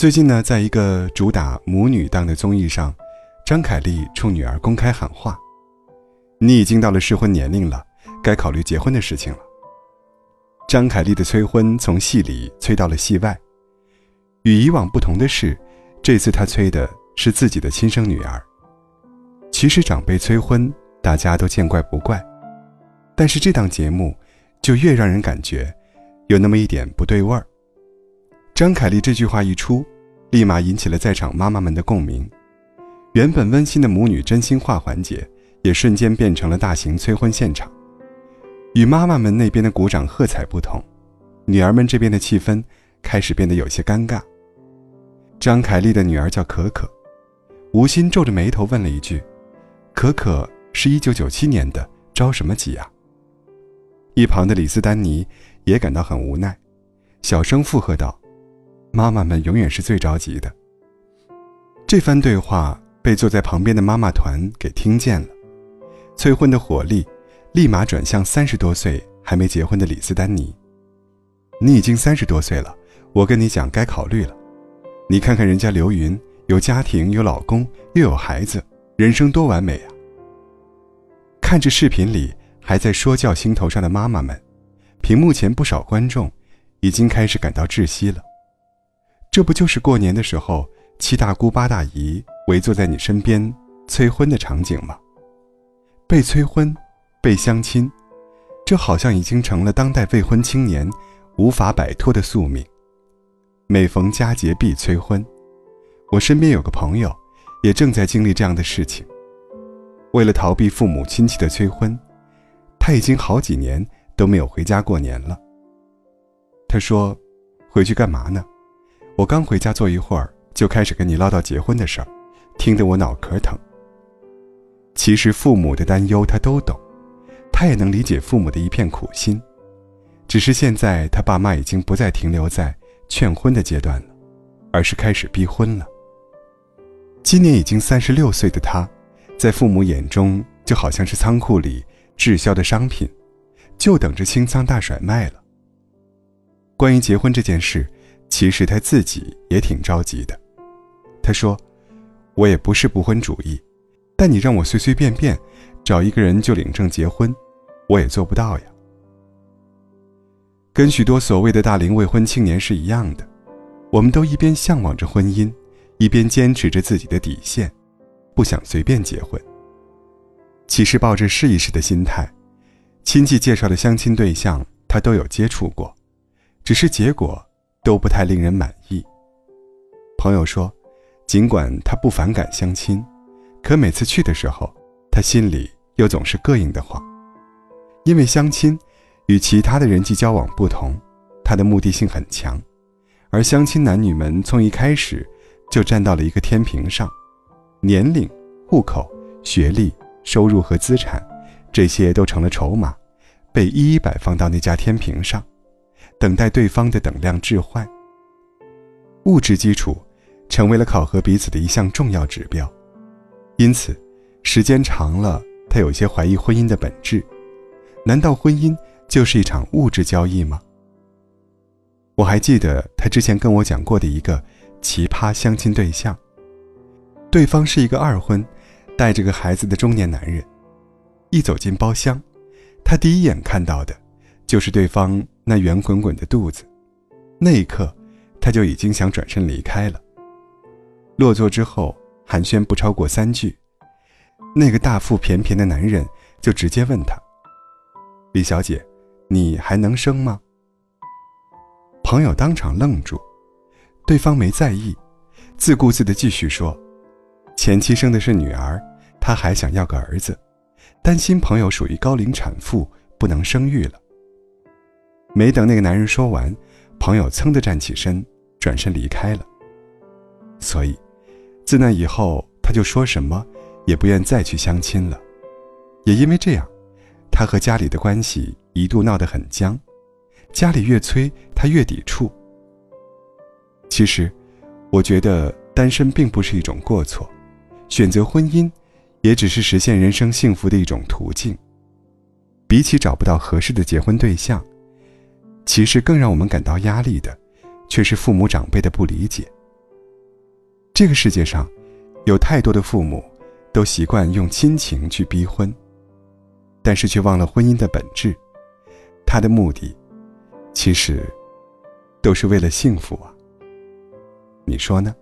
最近呢，在一个主打母女档的综艺上，张凯丽冲女儿公开喊话：“你已经到了适婚年龄了，该考虑结婚的事情了。”张凯丽的催婚从戏里催到了戏外，与以往不同的是，这次她催的是自己的亲生女儿。其实长辈催婚，大家都见怪不怪，但是这档节目，就越让人感觉，有那么一点不对味儿。张凯丽这句话一出，立马引起了在场妈妈们的共鸣。原本温馨的母女真心话环节，也瞬间变成了大型催婚现场。与妈妈们那边的鼓掌喝彩不同，女儿们这边的气氛开始变得有些尴尬。张凯丽的女儿叫可可，吴昕皱着眉头问了一句：“可可是一九九七年的，着什么急啊？”一旁的李斯丹妮也感到很无奈，小声附和道。妈妈们永远是最着急的。这番对话被坐在旁边的妈妈团给听见了，催婚的火力立马转向三十多岁还没结婚的李斯丹妮。你已经三十多岁了，我跟你讲，该考虑了。你看看人家刘云，有家庭，有老公，又有孩子，人生多完美啊！看着视频里还在说教心头上的妈妈们，屏幕前不少观众已经开始感到窒息了。这不就是过年的时候，七大姑八大姨围坐在你身边催婚的场景吗？被催婚，被相亲，这好像已经成了当代未婚青年无法摆脱的宿命。每逢佳节必催婚，我身边有个朋友，也正在经历这样的事情。为了逃避父母亲戚的催婚，他已经好几年都没有回家过年了。他说：“回去干嘛呢？”我刚回家坐一会儿，就开始跟你唠叨结婚的事儿，听得我脑壳疼。其实父母的担忧他都懂，他也能理解父母的一片苦心，只是现在他爸妈已经不再停留在劝婚的阶段了，而是开始逼婚了。今年已经三十六岁的他，在父母眼中就好像是仓库里滞销的商品，就等着清仓大甩卖了。关于结婚这件事。其实他自己也挺着急的，他说：“我也不是不婚主义，但你让我随随便便找一个人就领证结婚，我也做不到呀。”跟许多所谓的大龄未婚青年是一样的，我们都一边向往着婚姻，一边坚持着自己的底线，不想随便结婚。其实抱着试一试的心态，亲戚介绍的相亲对象他都有接触过，只是结果。都不太令人满意。朋友说，尽管他不反感相亲，可每次去的时候，他心里又总是膈应的慌。因为相亲与其他的人际交往不同，他的目的性很强，而相亲男女们从一开始就站到了一个天平上，年龄、户口、学历、收入和资产，这些都成了筹码，被一一摆放到那家天平上。等待对方的等量置换，物质基础成为了考核彼此的一项重要指标。因此，时间长了，他有些怀疑婚姻的本质：难道婚姻就是一场物质交易吗？我还记得他之前跟我讲过的一个奇葩相亲对象，对方是一个二婚，带着个孩子的中年男人。一走进包厢，他第一眼看到的，就是对方。那圆滚滚的肚子，那一刻，他就已经想转身离开了。落座之后，寒暄不超过三句，那个大腹便便的男人就直接问他：“李小姐，你还能生吗？”朋友当场愣住，对方没在意，自顾自地继续说：“前妻生的是女儿，他还想要个儿子，担心朋友属于高龄产妇，不能生育了。”没等那个男人说完，朋友噌的站起身，转身离开了。所以，自那以后，他就说什么也不愿再去相亲了。也因为这样，他和家里的关系一度闹得很僵，家里越催他越抵触。其实，我觉得单身并不是一种过错，选择婚姻，也只是实现人生幸福的一种途径。比起找不到合适的结婚对象，其实更让我们感到压力的，却是父母长辈的不理解，这个世界上，有太多的父母，都习惯用亲情去逼婚，但是却忘了婚姻的本质，他的目的，其实，都是为了幸福啊。你说呢？